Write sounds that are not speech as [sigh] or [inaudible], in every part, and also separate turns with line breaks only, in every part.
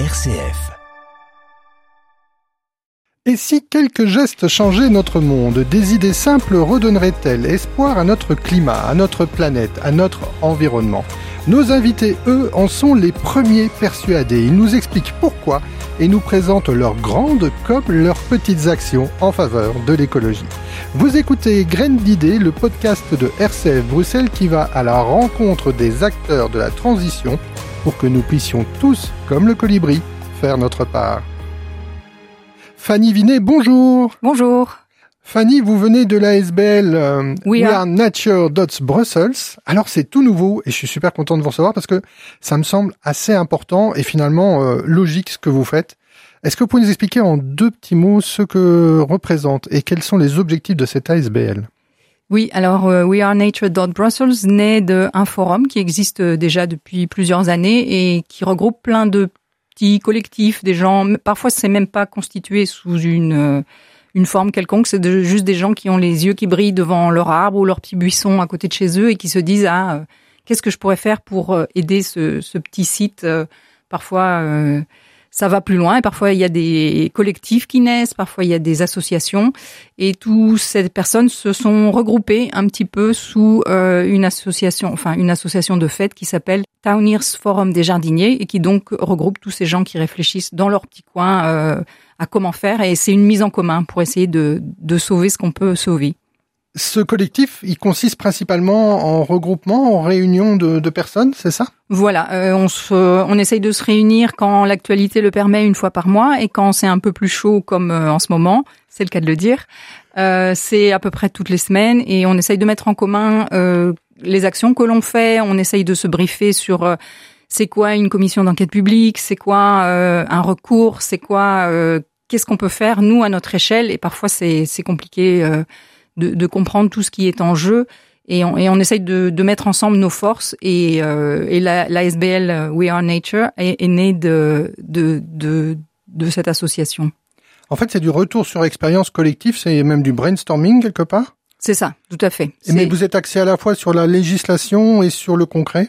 RCF.
Et si quelques gestes changeaient notre monde, des idées simples redonneraient-elles espoir à notre climat, à notre planète, à notre environnement? Nos invités, eux, en sont les premiers persuadés. Ils nous expliquent pourquoi et nous présentent leurs grandes comme leurs petites actions en faveur de l'écologie. Vous écoutez Graines d'idées, le podcast de RCF Bruxelles qui va à la rencontre des acteurs de la transition pour que nous puissions tous, comme le colibri, faire notre part. Fanny Vinet, bonjour.
Bonjour.
Fanny, vous venez de l'ASBL euh,
We
We
Are-
Are Nature Dots Brussels. Alors c'est tout nouveau et je suis super content de vous recevoir parce que ça me semble assez important et finalement euh, logique ce que vous faites. Est-ce que vous pouvez nous expliquer en deux petits mots ce que représente et quels sont les objectifs de cette ASBL
Oui, alors euh, We Are naît d'un forum qui existe euh, déjà depuis plusieurs années et qui regroupe plein de petits collectifs, des gens. Parfois, c'est même pas constitué sous une euh, une forme quelconque. C'est juste des gens qui ont les yeux qui brillent devant leur arbre ou leur petit buisson à côté de chez eux et qui se disent ah qu'est-ce que je pourrais faire pour aider ce, ce petit site. euh, Parfois. euh, ça va plus loin et parfois il y a des collectifs qui naissent, parfois il y a des associations et toutes ces personnes se sont regroupées un petit peu sous euh, une association, enfin une association de fête qui s'appelle Towniers Forum des jardiniers et qui donc regroupe tous ces gens qui réfléchissent dans leur petit coin euh, à comment faire et c'est une mise en commun pour essayer de, de sauver ce qu'on peut sauver.
Ce collectif, il consiste principalement en regroupement, en réunion de, de personnes, c'est ça?
Voilà, euh, on, se, on essaye de se réunir quand l'actualité le permet une fois par mois et quand c'est un peu plus chaud comme euh, en ce moment, c'est le cas de le dire, euh, c'est à peu près toutes les semaines et on essaye de mettre en commun euh, les actions que l'on fait, on essaye de se briefer sur euh, c'est quoi une commission d'enquête publique, c'est quoi un recours, c'est quoi qu'est-ce qu'on peut faire nous à notre échelle. Et parfois c'est compliqué de, de comprendre tout ce qui est en jeu et on, et on essaye de, de mettre ensemble nos forces et, euh, et la, la SBL euh, We Are Nature est, est née de, de, de, de cette association.
En fait, c'est du retour sur expérience collective, c'est même du brainstorming quelque part?
C'est ça, tout à fait.
Mais vous êtes axé à la fois sur la législation et sur le concret?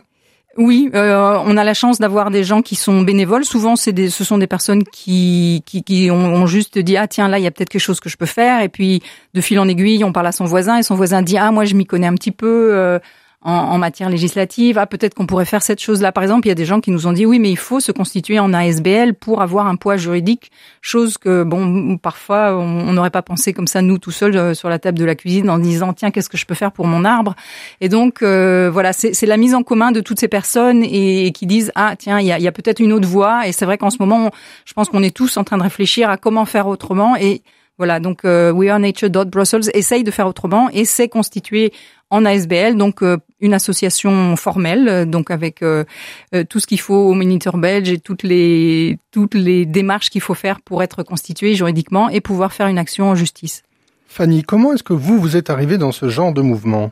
Oui, euh, on a la chance d'avoir des gens qui sont bénévoles. Souvent, c'est des, ce sont des personnes qui, qui, qui ont, juste dit ah tiens là il y a peut-être quelque chose que je peux faire et puis de fil en aiguille on parle à son voisin et son voisin dit ah moi je m'y connais un petit peu euh, en, en matière législative. Ah peut-être qu'on pourrait faire cette chose là par exemple il y a des gens qui nous ont dit oui mais il faut se constituer en ASBL pour avoir un poids juridique chose que bon parfois on n'aurait pas pensé comme ça nous tout seuls euh, sur la table de la cuisine en disant tiens qu'est-ce que je peux faire pour mon arbre? Et donc euh, voilà, c'est la mise en commun de toutes ces personnes et, et qui disent ah tiens il y a, y a peut-être une autre voie. Et c'est vrai qu'en ce moment je pense qu'on est tous en train de réfléchir à comment faire autrement. Et voilà donc euh, We Are Nature Brussels essaye de faire autrement et s'est constitué en ASBL donc euh, une association formelle euh, donc avec euh, euh, tout ce qu'il faut au Moniteur belge et toutes les toutes les démarches qu'il faut faire pour être constitué juridiquement et pouvoir faire une action en justice.
Fanny, comment est-ce que vous, vous êtes arrivé dans ce genre de mouvement?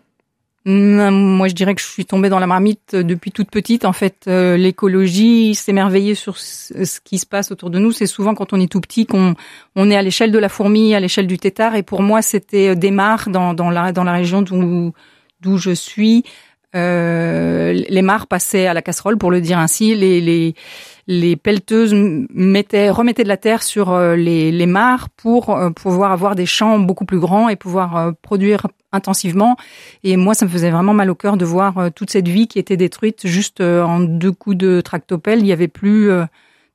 Moi, je dirais que je suis tombée dans la marmite euh, depuis toute petite. En fait, euh, l'écologie, s'émerveiller sur ce qui se passe autour de nous, c'est souvent quand on est tout petit qu'on on est à l'échelle de la fourmi, à l'échelle du tétard. Et pour moi, c'était euh, des mares dans, dans la dans la région d'où je suis. Les mares passaient à la casserole, pour le dire ainsi. Les pelleteuses mettaient remettaient de la terre sur euh, les les mares pour euh, pouvoir avoir des champs beaucoup plus grands et pouvoir euh, produire intensivement. Et moi, ça me faisait vraiment mal au cœur de voir toute cette vie qui était détruite juste en deux coups de tractopelle. Il y avait plus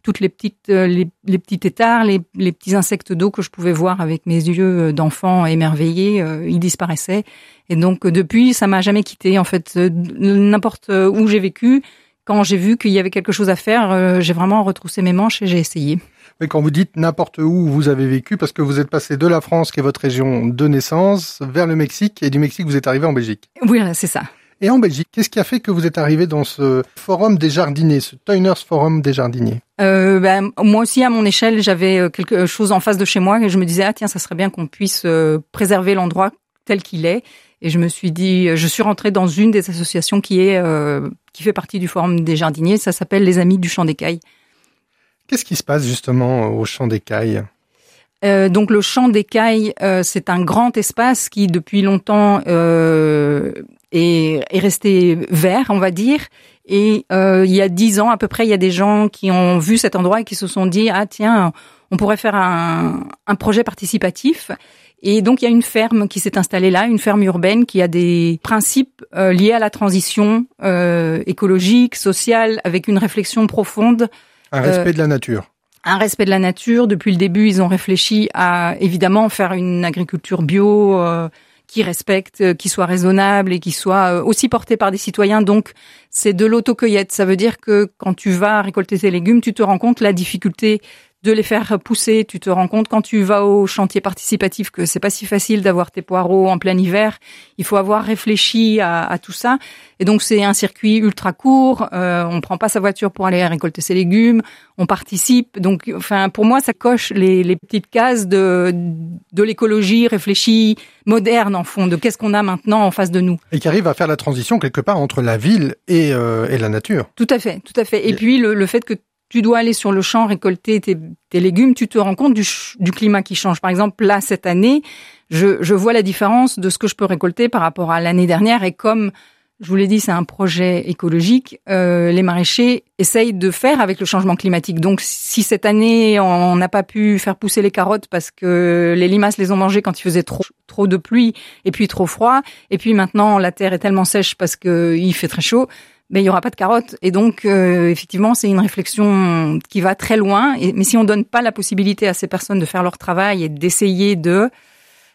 toutes les petites, les, les petits tétards, les, les petits insectes d'eau que je pouvais voir avec mes yeux d'enfant émerveillé. ils disparaissaient. Et donc depuis, ça m'a jamais quitté. En fait, n'importe où j'ai vécu, quand j'ai vu qu'il y avait quelque chose à faire, euh, j'ai vraiment retroussé mes manches et j'ai essayé.
Mais quand vous dites n'importe où vous avez vécu, parce que vous êtes passé de la France, qui est votre région de naissance, vers le Mexique, et du Mexique vous êtes arrivé en Belgique.
Oui, voilà, c'est ça.
Et en Belgique, qu'est-ce qui a fait que vous êtes arrivé dans ce forum des jardiniers, ce Toyners Forum des jardiniers?
Euh, ben, moi aussi, à mon échelle, j'avais euh, quelque chose en face de chez moi et je me disais, ah tiens, ça serait bien qu'on puisse euh, préserver l'endroit tel qu'il est. Et je me suis dit, je suis rentrée dans une des associations qui est euh, qui fait partie du Forum des jardiniers. Ça s'appelle les Amis du Champ d'écailles.
Qu'est-ce qui se passe justement au champ d'écailles
Euh, donc le champ d'écailles, euh, c'est un grand espace qui depuis longtemps euh, est, est resté vert, on va dire, Et euh, il y a dix ans à peu près, il y a des gens qui ont vu cet endroit et qui se sont dit ah tiens, on pourrait faire un, un projet participatif. Et donc il y a une ferme qui s'est installée là, une ferme urbaine qui a des principes euh, liés à la transition euh, écologique, sociale, avec une réflexion profonde.
Un respect de la nature.
Un respect de la nature. Depuis le début, ils ont réfléchi à évidemment faire une agriculture bio qui respecte, euh, qui soit raisonnable et qui soit euh, aussi porté par des citoyens. Donc, c'est de l'autocueillette. Ça veut dire que quand tu vas récolter tes légumes, tu te rends compte la difficulté de les faire pousser. Tu te rends compte quand tu vas au chantier participatif que c'est pas si facile d'avoir tes poireaux en plein hiver. Il faut avoir réfléchi à, à tout ça. Et donc c'est un circuit ultra court. Euh, on prend pas sa voiture pour aller récolter ses légumes. On participe. Donc, enfin, pour moi, ça coche les, les petites cases de de l'écologie réfléchie, moderne en fond, de qu'est-ce qu'on a maintenant en face de nous.
Et qui arrive à faire la transition quelque part entre la ville et, euh, et la nature.
Tout à fait, tout à fait. Et, puis le, le fait que tu dois aller sur le champ récolter tes, légumes, tu te rends compte du, du, climat qui change. Par exemple, là, cette année, je, je, vois la différence de ce que je peux récolter par rapport à l'année dernière. Et comme je vous l'ai dit, c'est un projet écologique, euh, les maraîchers essayent de faire avec le changement climatique. Donc, si cette année, on n'a pas pu faire pousser les carottes parce que les limaces les ont mangées quand il faisait trop, trop de pluie et puis trop froid, et puis maintenant, la terre est tellement sèche parce qu'il fait très chaud, mais il y aura pas de carottes. Et donc, euh, effectivement, c'est une réflexion qui va très loin. Et, mais si on donne pas la possibilité à ces personnes de faire leur travail et d'essayer de,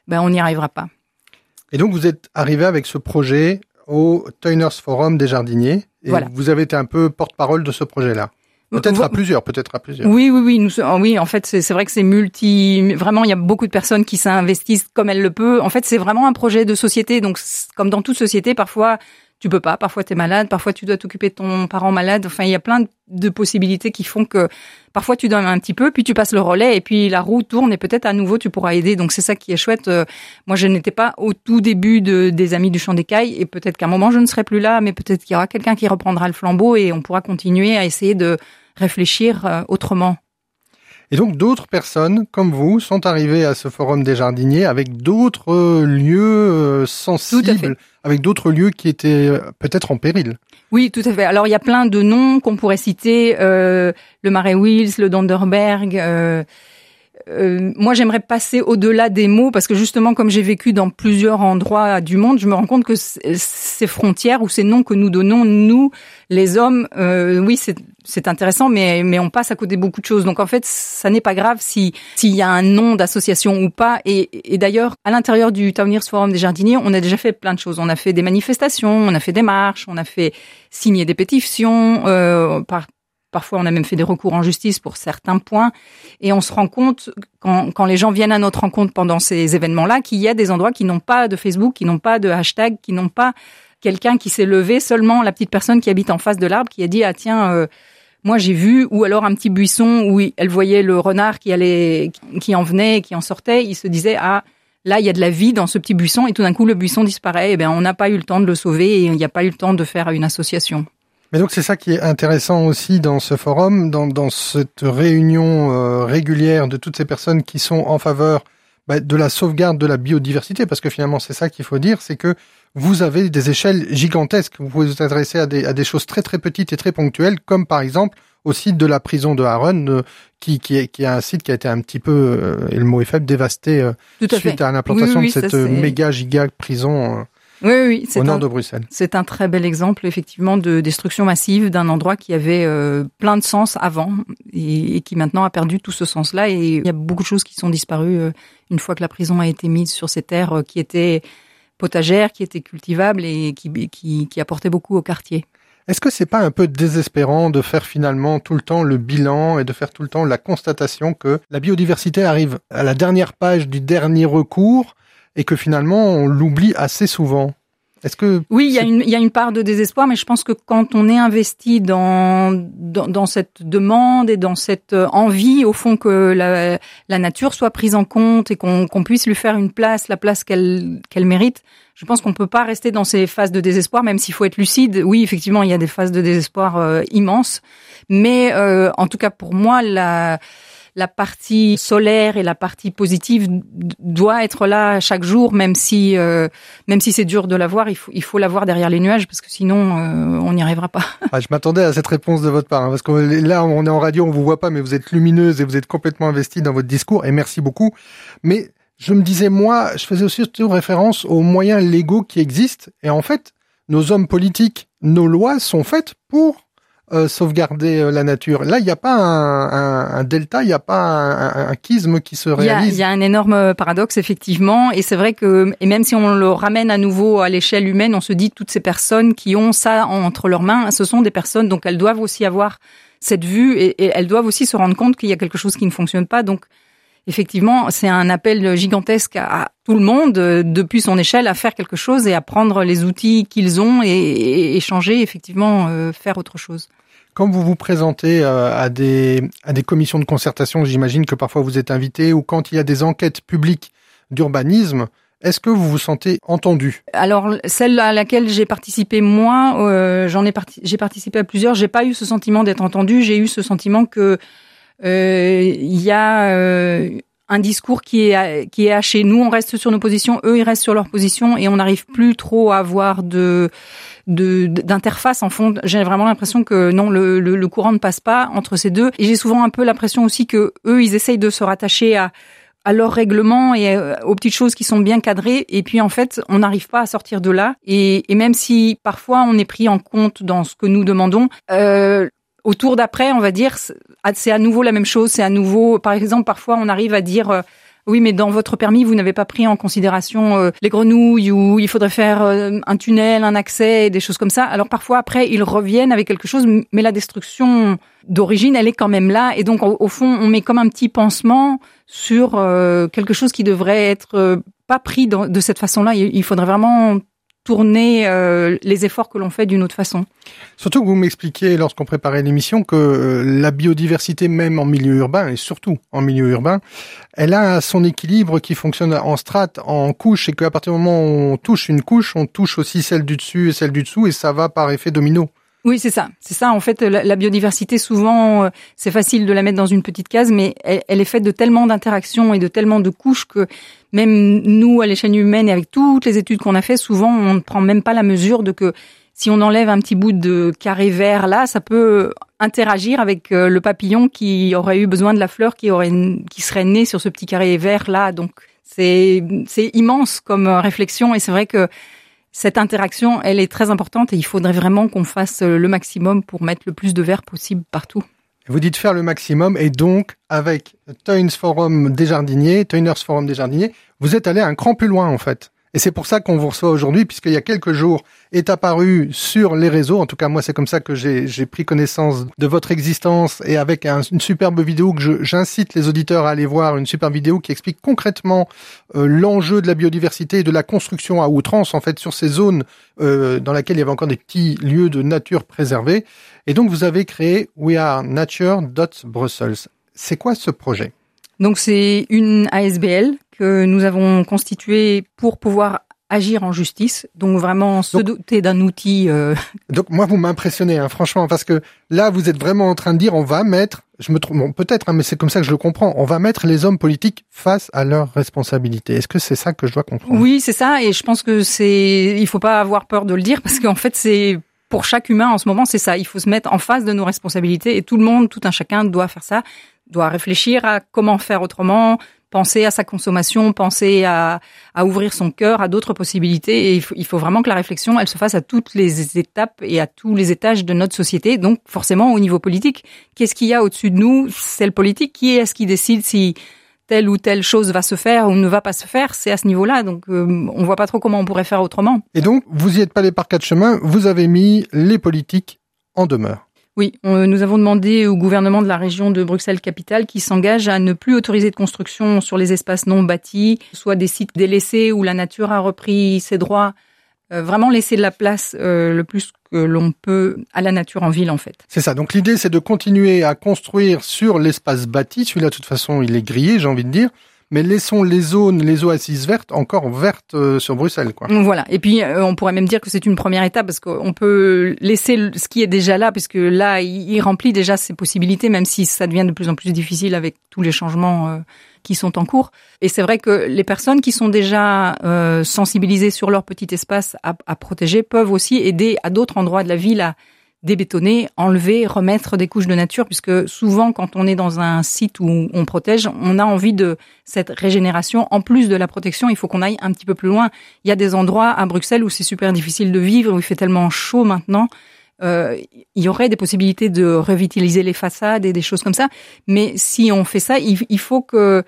ben, on n'y arrivera pas.
Et donc, vous êtes arrivé avec ce projet au Toyners Forum des jardiniers. Et
Voilà.
vous avez été un peu porte-parole de ce projet-là. Peut-être à plusieurs, peut-être à plusieurs.
Oui, oui, oui. Nous, sommes- oui, en fait, c'est vrai que c'est multi. Vraiment, il y a beaucoup de personnes qui s'investissent comme elles le peuvent. En fait, c'est vraiment un projet de société. Donc, comme dans toute société, parfois tu peux pas, parfois tu es malade, parfois tu dois t'occuper de ton parent malade. Enfin, il y a plein de- possibilités qui font que parfois tu donnes un petit peu, puis tu passes le relais, et puis la roue tourne, et peut-être à nouveau tu pourras aider. Donc c'est ça qui est chouette. Euh, Moi, je n'étais pas au tout début de, des Amis du Champ d'écailles, et peut-être qu'à un moment je ne serai plus là, mais peut-être qu'il y aura quelqu'un qui reprendra le flambeau, et on pourra continuer à essayer de réfléchir euh, autrement.
Et donc d'autres personnes comme vous sont arrivées à ce forum des jardiniers avec d'autres lieux euh, sensibles, avec d'autres lieux qui étaient euh, peut-être en péril.
Oui, tout à fait. Alors il y a plein de noms qu'on pourrait citer, euh, le Marais Wills, le Donderberg. Euh, euh, moi, j'aimerais passer au-delà des mots parce que justement, comme j'ai vécu dans plusieurs endroits du monde, je me rends compte que ces frontières ou ces noms que nous donnons, nous, les hommes, euh, oui, c'est intéressant, mais mais on passe à côté beaucoup de choses. Donc en fait, ça n'est pas grave si s'il y a un nom d'association ou pas. Et, et d'ailleurs, à l'intérieur du Towniers Forum des jardiniers, on a déjà fait plein de choses. On a fait des manifestations, on a fait des marches, on a fait signer des pétitions. Euh, par, parfois, on a même fait des recours en justice pour certains points. Et on se rend compte quand, les gens viennent à notre rencontre pendant ces événements-là qu'il y a des endroits qui n'ont pas de Facebook, qui n'ont pas de hashtag, qui n'ont pas quelqu'un qui s'est levé, seulement la petite personne qui habite en face de l'arbre qui a dit ah tiens euh, moi j'ai vu ou alors un petit buisson où elle voyait le renard qui allait qui en venait qui en sortait, il se disait ah là il y a de la vie dans ce petit buisson et tout d'un coup le buisson disparaît et ben on n'a pas eu le temps de le sauver et il n'y a pas eu le temps de faire une association.
Mais donc c'est ça qui est intéressant aussi dans ce forum, dans, dans cette réunion euh, régulière de toutes ces personnes qui sont en faveur bah, de la sauvegarde de la biodiversité, parce que finalement c'est ça qu'il faut dire, c'est que vous avez des échelles gigantesques. Vous pouvez vous adresser à des, à des choses très très petites et très ponctuelles, comme par exemple au site de la prison de Harun, euh, qui, qui, est, qui est un site qui a été un petit peu, euh, et le mot est faible, dévasté euh,
Tout à
suite
fait.
à l'implantation
Oui, oui,
de cette méga giga prison euh,
Oui oui, c'est
au nord
un-
de Bruxelles.
C'est un très bel exemple, effectivement, de destruction massive d'un endroit qui avait euh, plein de sens avant et, et qui maintenant a perdu tout ce sens-là. Et il y a beaucoup de choses qui sont disparues euh, une fois que la prison a été mise sur ces terres euh, qui étaient potagères, qui étaient cultivables et qui, qui, qui apportaient beaucoup au quartier.
Est-ce que c'est pas un peu désespérant de faire finalement tout le temps le bilan et de faire tout le temps la constatation que la biodiversité arrive à la dernière page du dernier recours et que finalement on l'oublie assez souvent Est-ce que
Oui, il y y a une part de désespoir, mais je pense que quand on est investi dans, dans, dans cette demande et dans cette euh, envie, au fond, que la, la nature soit prise en compte et qu'on qu'on puisse lui faire une place, la place qu'elle qu'elle mérite, je pense qu'on peut pas rester dans ces phases de désespoir, même s'il faut être lucide. Oui, effectivement, il y a des phases de désespoir euh, immenses, mais euh, en tout cas pour moi, la la partie solaire et la partie positive doit être là chaque jour, même si euh, même si c'est dur de l'avoir, il faut il faut l'avoir derrière les nuages parce que sinon euh, on n'y arrivera pas. [laughs]
Ah, je m'attendais à cette réponse de votre part hein, parce que là on est en radio, on vous voit pas, mais vous êtes lumineuse et vous êtes complètement investie dans votre discours et merci beaucoup. Mais je me disais moi, je faisais aussi référence aux moyens légaux qui existent et en fait nos hommes politiques, nos lois sont faites pour euh, sauvegarder euh, la nature. Là, il n'y a pas un, delta, il n'y a pas un, un, schisme qui se réalise.
Il y, a un énorme paradoxe, effectivement. Et c'est vrai que, et même si on le ramène à nouveau à l'échelle humaine, on se dit toutes ces personnes qui ont ça entre leurs mains, ce sont des personnes, donc elles doivent aussi avoir cette vue et, et elles doivent aussi se rendre compte qu'il y a quelque chose qui ne fonctionne pas. Donc, effectivement, c'est un appel gigantesque à tout le monde, euh, depuis son échelle, à faire quelque chose et à prendre les outils qu'ils ont et, changer, effectivement, euh, faire autre chose.
Quand vous vous présentez euh, à des, à des commissions de concertation, j'imagine que parfois vous êtes invité, ou quand il y a des enquêtes publiques d'urbanisme, est-ce que vous vous sentez entendu?
Alors celle à laquelle j'ai participé moi, j'en ai j'ai participé à plusieurs. J'ai pas eu ce sentiment d'être entendu. J'ai eu ce sentiment que euh, il y a euh, un discours qui est qui est haché. Nous, on reste sur nos positions, eux, ils restent sur leurs positions, et on n'arrive plus trop à avoir de d'interface en fond. J'ai vraiment l'impression que non, le, le, courant ne passe pas entre ces deux. Et j'ai souvent un peu l'impression aussi que eux, ils essayent de se rattacher à à leurs règlements et euh, aux petites choses qui sont bien cadrées. Et puis en fait, on n'arrive pas à sortir de là. Et, et, même si parfois on est pris en compte dans ce que nous demandons, euh, au tour d'après, on va dire, c'est à nouveau la même chose. C'est à nouveau, par exemple, parfois on arrive à dire. Euh, oui, mais dans votre permis, vous n'avez pas pris en considération euh, les grenouilles ou il faudrait faire euh, un tunnel, un accès, des choses comme ça. Alors parfois, après, ils reviennent avec quelque chose, mais la destruction d'origine, elle est quand même là. Et donc, au, fond, on met comme un petit pansement sur quelque chose qui devrait être pas pris de cette façon-là. Il faudrait vraiment tourner euh, les efforts que l'on fait d'une autre façon.
Surtout que vous m'expliquiez lorsqu'on préparait l'émission que euh, la biodiversité même en milieu urbain et surtout en milieu urbain, elle a son équilibre qui fonctionne en strates, en couches et qu'à partir du moment où on touche une couche, on touche aussi celle du dessus et celle du dessous et ça va par effet domino.
Oui, c'est ça. C'est ça. En fait, la, biodiversité, souvent, euh, c'est facile de la mettre dans une petite case, mais elle, est faite de tellement d'interactions et de tellement de couches que même nous, à l'échelle humaine et avec toutes les études qu'on a fait, souvent, on ne prend même pas la mesure de que si on enlève un petit bout de carré vert là, ça peut interagir avec euh, le papillon qui aurait eu besoin de la fleur qui aurait, qui serait né sur ce petit carré vert là. Donc, c'est, c'est immense comme réflexion et c'est vrai que cette interaction, elle est très importante et il faudrait vraiment qu'on fasse le maximum pour mettre le plus de verre possible partout.
Vous dites faire le maximum et donc avec Toynes Forum des jardiniers, Toyners Forum des jardiniers, vous êtes allé un cran plus loin en fait. Et c'est pour ça qu'on vous reçoit aujourd'hui, puisqu'il y a quelques jours est apparu sur les réseaux, en tout cas moi c'est comme ça que j'ai pris connaissance de votre existence et avec une superbe vidéo que j'incite les auditeurs à aller voir, une superbe vidéo qui explique concrètement euh, l'enjeu de la biodiversité et de la construction à outrance en fait sur ces zones euh, dans lesquelles il y avait encore des petits lieux de nature préservés. Et donc vous avez créé We Are Nature. C'est quoi ce projet?
Donc c'est une ASBL que nous avons constituée pour pouvoir agir en justice, donc vraiment se doter d'un outil. Euh... [laughs]
Donc moi vous m'impressionnez, hein, franchement, parce que là vous êtes vraiment en train de dire on va mettre, je me trompe, bon, peut-être, hein, mais c'est comme ça que je le comprends, on va mettre les hommes politiques face à leurs responsabilités. Est-ce que c'est ça que je dois comprendre?
Oui, c'est ça, et je pense que c'est, il faut pas avoir peur de le dire parce qu'en fait c'est pour chaque humain en ce moment, c'est ça. Il faut se mettre en face de nos responsabilités et tout le monde, tout un chacun doit faire ça doit réfléchir à comment faire autrement, penser à sa consommation, penser à, ouvrir son cœur à d'autres possibilités. Et il faut, vraiment que la réflexion, elle se fasse à toutes les étapes et à tous les étages de notre société. Donc forcément au niveau politique, qu'est-ce qu'il y a au-dessus de nous? C'est le politique. Qui est-ce qui décide si telle ou telle chose va se faire ou ne va pas se faire? C'est à ce niveau-là. Donc euh, on voit pas trop comment on pourrait faire autrement.
Et donc vous y êtes pas allé par quatre chemins. Vous avez mis les politiques en demeure.
Oui, nous avons demandé au gouvernement de la région de Bruxelles-Capitale qui s'engage à ne plus autoriser de construction sur les espaces non bâtis, soit des sites délaissés où la nature a repris ses droits. Euh, vraiment laisser de la place euh, le plus que l'on peut à la nature en ville en fait.
C'est ça. Donc l'idée c'est de continuer à construire sur l'espace bâti. Celui-là de toute façon il est grillé, j'ai envie de dire. Mais laissons les zones, les oasis vertes encore vertes euh, sur Bruxelles. Quoi.
Voilà. Et puis euh, on pourrait même dire que c'est une première étape parce qu'on peut laisser ce qui est déjà là, puisque là il, remplit déjà ses possibilités, même si ça devient de plus en plus difficile avec tous les changements euh, qui sont en cours. Et c'est vrai que les personnes qui sont déjà sensibilisées sur leur petit espace à, à protéger peuvent aussi aider à d'autres endroits de la ville à débétonner, enlever, remettre des couches de nature, puisque souvent quand on est dans un site où on protège, on a envie de cette régénération. En plus de la protection, il faut qu'on aille un petit peu plus loin. Il y a des endroits à Bruxelles où c'est super difficile de vivre, où il fait tellement chaud maintenant. Euh, il y aurait des possibilités de revitaliser les façades et des choses comme ça. Mais si on fait ça, il faut que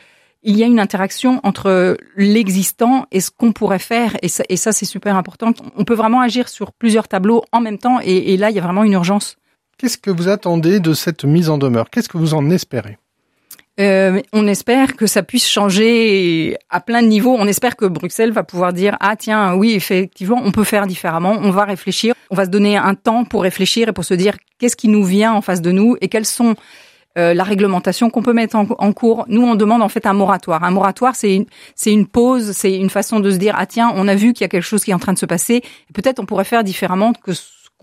il y a une interaction entre l'existant et ce qu'on pourrait faire. Et ça, et ça c'est super important. On peut vraiment agir sur plusieurs tableaux en même temps. Et, et là, il y a vraiment une urgence.
Qu'est-ce que vous attendez de cette mise en demeure? Qu'est-ce que vous en espérez?
Euh, on espère que ça puisse changer à plein de niveaux. On espère que Bruxelles va pouvoir dire ah tiens oui effectivement on peut faire différemment. On va réfléchir. On va se donner un temps pour réfléchir et pour se dire qu'est-ce qui nous vient en face de nous et quels sont euh, la réglementation qu'on peut mettre en, cours. Nous, on demande en fait un moratoire. Un moratoire, c'est une, c'est une pause, c'est une façon de se dire ah tiens, on a vu qu'il y a quelque chose qui est en train de se passer. Peut-être on pourrait faire différemment que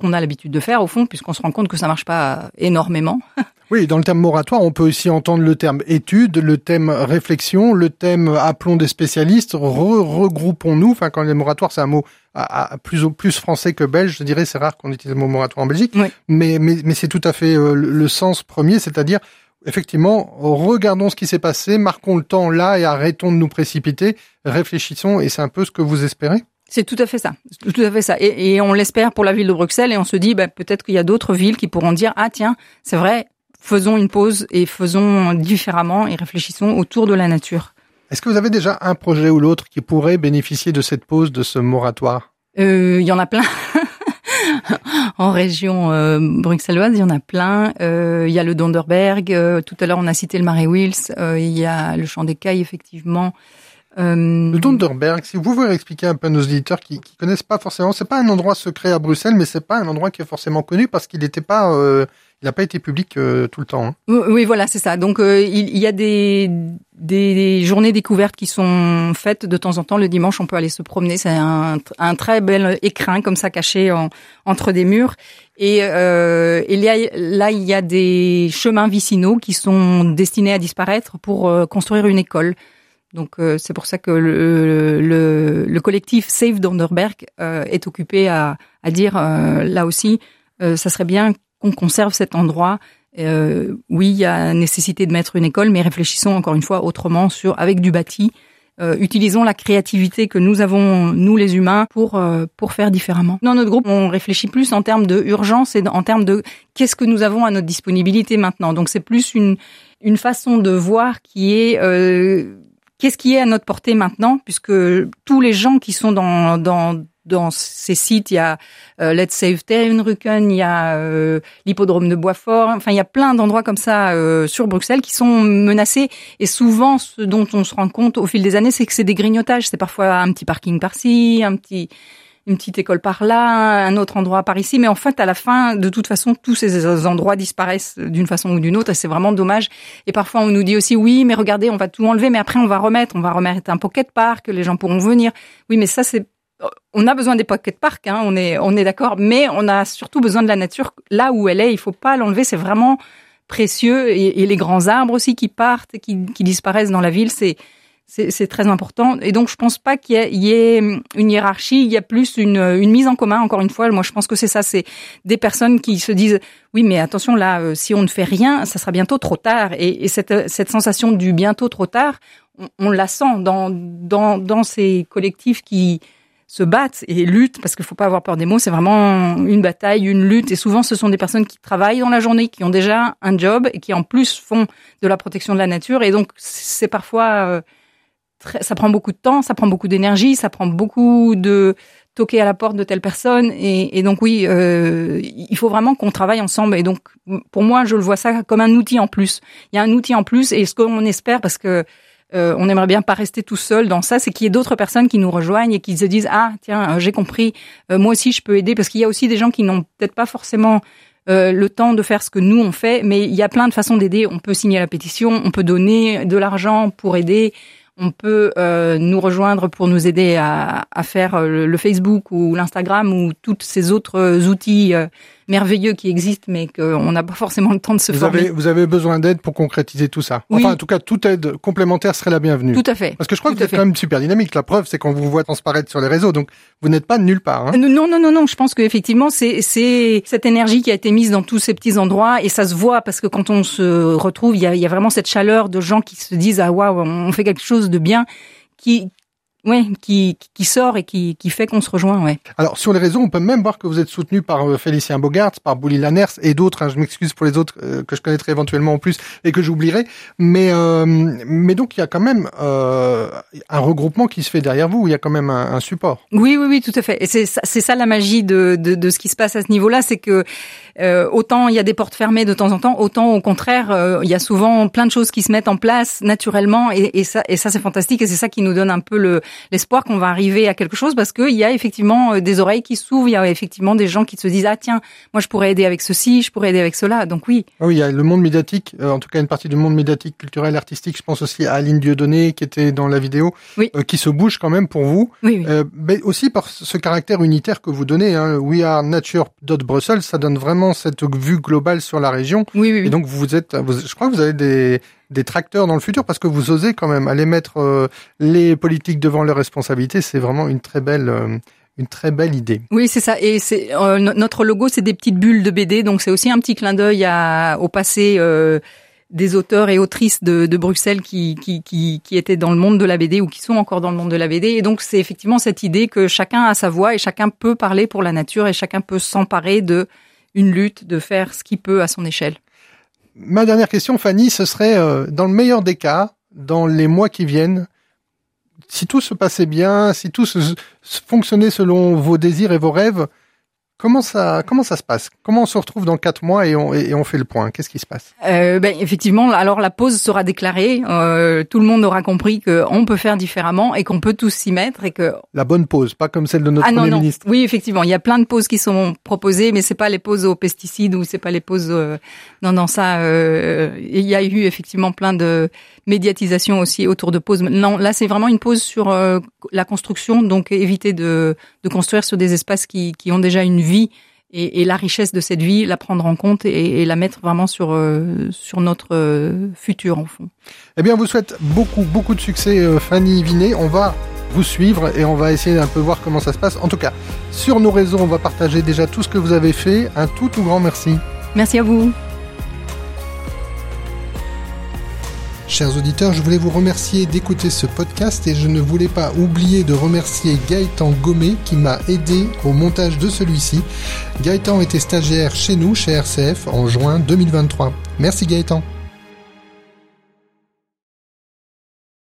qu'on a l'habitude de faire au fond, puisqu'on se rend compte que ça marche pas énormément. [laughs]
Oui, dans le terme moratoire, on peut aussi entendre le terme étude, le thème réflexion, le thème appelons des spécialistes, regroupons-nous. Enfin, quand les moratoires, c'est un mot à, plus plus français que belge, je dirais, c'est rare qu'on utilise le mot moratoire en Belgique. Mais, mais, mais c'est tout à fait euh, le sens premier, c'est-à-dire effectivement, regardons ce qui s'est passé, marquons le temps là et arrêtons de nous précipiter, réfléchissons et c'est un peu ce que vous espérez.
C'est tout à fait ça, tout à fait ça. Et, et on l'espère pour la ville de Bruxelles et on se dit bah, peut-être qu'il y a d'autres villes qui pourront dire ah tiens c'est vrai faisons une pause et faisons différemment et réfléchissons autour de la nature.
Est-ce que vous avez déjà un projet ou l'autre qui pourrait bénéficier de cette pause, de ce moratoire?
Euh, Il y en a plein. [laughs] en région euh, bruxelloise, il y en a plein. Euh, il y a le Donderberg. tout à l'heure, on a cité le Marais Wills. il y a le Champ des Cailles, effectivement.
Le Donderberg, si vous pouvez expliquer un peu à nos auditeurs qui, qui connaissent pas forcément, c'est pas un endroit secret à Bruxelles, mais c'est pas un endroit qui est forcément connu parce qu'il n'était pas il n'a pas été public euh, tout le temps. Hein.
Oui, voilà, c'est ça. Donc euh, il, y a des, des journées découvertes qui sont faites de temps en temps. Le dimanche, on peut aller se promener. C'est un, un très bel écrin comme ça caché entre des murs. Et, euh, il y a, là, il y a des chemins vicinaux qui sont destinés à disparaître pour euh, construire une école. Donc c'est pour ça que le, le, le collectif Save Donderberg est occupé à, à dire là aussi, ça serait bien qu'on conserve cet endroit. Euh, oui, il y a nécessité de mettre une école, mais réfléchissons encore une fois autrement sur avec du bâti. Euh, utilisons la créativité que nous avons nous les humains pour euh, pour faire différemment. Dans notre groupe, on réfléchit plus en termes de urgence et en termes de qu'est-ce que nous avons à notre disponibilité maintenant. Donc c'est plus une une façon de voir qui est euh, qu'est-ce qui est à notre portée maintenant, puisque tous les gens qui sont dans dans dans ces sites, il y a euh, Let's Save Terunrucken, il y a euh, l'hippodrome de Boisfort, enfin il y a plein d'endroits comme ça euh, sur Bruxelles qui sont menacés. Et souvent ce dont on se rend compte au fil des années, c'est que c'est des grignotages, c'est parfois un petit parking par-ci, un petit une petite école par là, un autre endroit par ici, mais en fait, à la fin, de toute façon, tous ces endroits disparaissent d'une façon ou d'une autre, et c'est vraiment dommage. Et parfois, on nous dit aussi, oui, mais regardez, on va tout enlever, mais après, on va remettre, on va remettre un pocket park, les gens pourront venir. Oui, mais ça, c'est on a besoin des pocket parks, hein, on est, d'accord, mais on a surtout besoin de la nature là où elle est. Il faut pas l'enlever, c'est vraiment précieux. Et, les grands arbres aussi qui partent, qui disparaissent dans la ville, c'est c'est très important. Et donc, je pense pas qu'il y, ait une hiérarchie. Il y a plus une, une mise en commun. Encore une fois, moi, je pense que c'est ça. C'est des personnes qui se disent oui, mais attention là, euh, si on ne fait rien, ça sera bientôt trop tard. Et, et cette, cette sensation du bientôt trop tard, on, on la sent dans dans dans ces collectifs qui se battent et luttent, parce qu'il faut pas avoir peur des mots, c'est vraiment une bataille, une lutte. Et souvent, ce sont des personnes qui travaillent dans la journée, qui ont déjà un job et qui en plus font de la protection de la nature. Et donc, c'est parfois, euh, ça prend beaucoup de temps, ça prend beaucoup d'énergie, ça prend beaucoup de toquer à la porte de telle personne. Et, donc, oui, euh, il faut vraiment qu'on travaille ensemble. Et donc, pour moi, je le vois ça comme un outil en plus. Il y a un outil en plus, et ce qu'on espère, parce que euh, on aimerait bien pas rester tout seul dans ça, c'est qu'il y ait d'autres personnes qui nous rejoignent et qui se disent ah tiens euh, j'ai compris, euh, moi aussi je peux aider parce qu'il y a aussi des gens qui n'ont peut-être pas forcément le temps de faire ce que nous on fait, mais il y a plein de façons d'aider. On peut signer la pétition, on peut donner de l'argent pour aider. On peut euh, nous rejoindre pour nous aider à, à faire euh, le, Facebook ou l'Instagram ou tous ces autres euh, outils merveilleux qui existent, mais qu'on n'a pas forcément le temps de se
vous
former.
Avez, vous avez besoin d'aide pour concrétiser tout ça.
Oui.
Enfin, en tout cas, toute aide complémentaire serait la bienvenue.
Tout à fait.
Parce que je crois
Tout
que vous êtes
fait.
quand même super dynamique. La preuve, c'est qu'on vous voit transparaître sur les réseaux, donc vous n'êtes pas nulle part. Hein.
Non, non, non, non. Je pense qu'effectivement, c'est c'est cette énergie qui a été mise dans tous ces petits endroits et ça se voit parce que quand on se retrouve, il y a, il y a vraiment cette chaleur de gens qui se disent ah waouh, on fait quelque chose de bien, qui ouais, qui qui sort et qui qui fait qu'on se rejoint, ouais.
Alors, sur les réseaux, on peut même voir que vous êtes soutenu par euh, Félicien Bogart, par Bouli Lanners et d'autres. hein. je m'excuse pour les autres euh, que je connaîtrai éventuellement en plus et que j'oublierai. Mais, euh, mais donc, il y a quand même euh, un regroupement qui se fait derrière vous. Il y a quand même un, un support.
Oui, oui, oui, tout à fait. Et c'est ça, c'est ça la magie de, de, de ce qui se passe à ce niveau-là, c'est que euh, autant il y a des portes fermées de temps en temps, autant au contraire, il y a souvent plein de choses qui se mettent en place naturellement, et, et ça, et ça c'est fantastique, et c'est ça qui nous donne un peu le l'espoir qu'on va arriver à quelque chose, parce qu'il y a effectivement euh, des oreilles qui s'ouvrent, il y a effectivement des gens qui se disent ah tiens, moi je pourrais aider avec ceci, je pourrais aider avec cela, donc oui.
Ah Oui, il y a le monde médiatique, euh, en tout cas une partie du monde médiatique, culturel, artistique. Je pense aussi à Aline Dieudonné qui était dans la vidéo,
Oui.
euh, qui se bouge quand même pour vous.
Oui, oui.
Euh, mais aussi par ce caractère unitaire que vous donnez. Hein, We are nature. Brussels, ça donne vraiment cette vue globale sur la région.
oui, oui, oui.
Et donc vous êtes, vous- je crois que vous avez des, des tracteurs dans le futur parce que vous osez quand même aller mettre euh, les politiques devant leurs responsabilités. C'est vraiment une très belle, euh, une très belle idée.
Oui, c'est ça. Et euh, no- notre logo, c'est des petites bulles de BD, donc c'est aussi un petit clin d'œil au passé des auteurs et autrices de, Bruxelles qui étaient dans le monde de la BD ou qui sont encore dans le monde de la BD. Et donc c'est effectivement cette idée que chacun a sa voix et chacun peut parler pour la nature et chacun peut s'emparer de une lutte, de faire ce qu'il peut à son échelle.
Ma dernière question, Fanny, ce serait euh, dans le meilleur des cas, dans les mois qui viennent, si tout se passait bien, si tout se, se fonctionnait selon vos désirs et vos rêves, comment ça, comment ça se passe? Comment on se retrouve dans quatre mois et on, et, et on fait le point? Qu'est-ce qui se passe?
Euh, ben, effectivement, alors la pause sera déclarée. euh, tout le monde aura compris qu'on peut faire différemment et qu'on peut tous s'y mettre et que
La bonne pause, pas comme celle de notre
ah non
premier
non
ministre.
oui effectivement il y a plein de pauses qui sont proposées mais c'est pas les pauses aux pesticides ou c'est pas les pauses euh, non non ça euh, il y a eu effectivement plein de médiatisation aussi autour de pauses non là c'est vraiment une pause sur euh, la construction donc éviter de de construire sur des espaces qui qui ont déjà une vie et, et la richesse de cette vie la prendre en compte et, et la mettre vraiment sur euh, sur notre euh, futur en fond
Eh bien, on vous souhaite beaucoup, beaucoup de succès, Fanny Vinet. On va vous suivre et on va essayer un peu voir comment ça se passe. En tout cas, sur nos réseaux, on va partager déjà tout ce que vous avez fait. Un tout, tout grand merci.
merci à vous
Chers auditeurs, je voulais vous remercier d'écouter ce podcast et je ne voulais pas oublier de remercier Gaëtan Gommet qui m'a aidé au montage de celui-ci. Gaëtan était stagiaire chez nous, chez RCF, en juin 2023. Merci Gaëtan.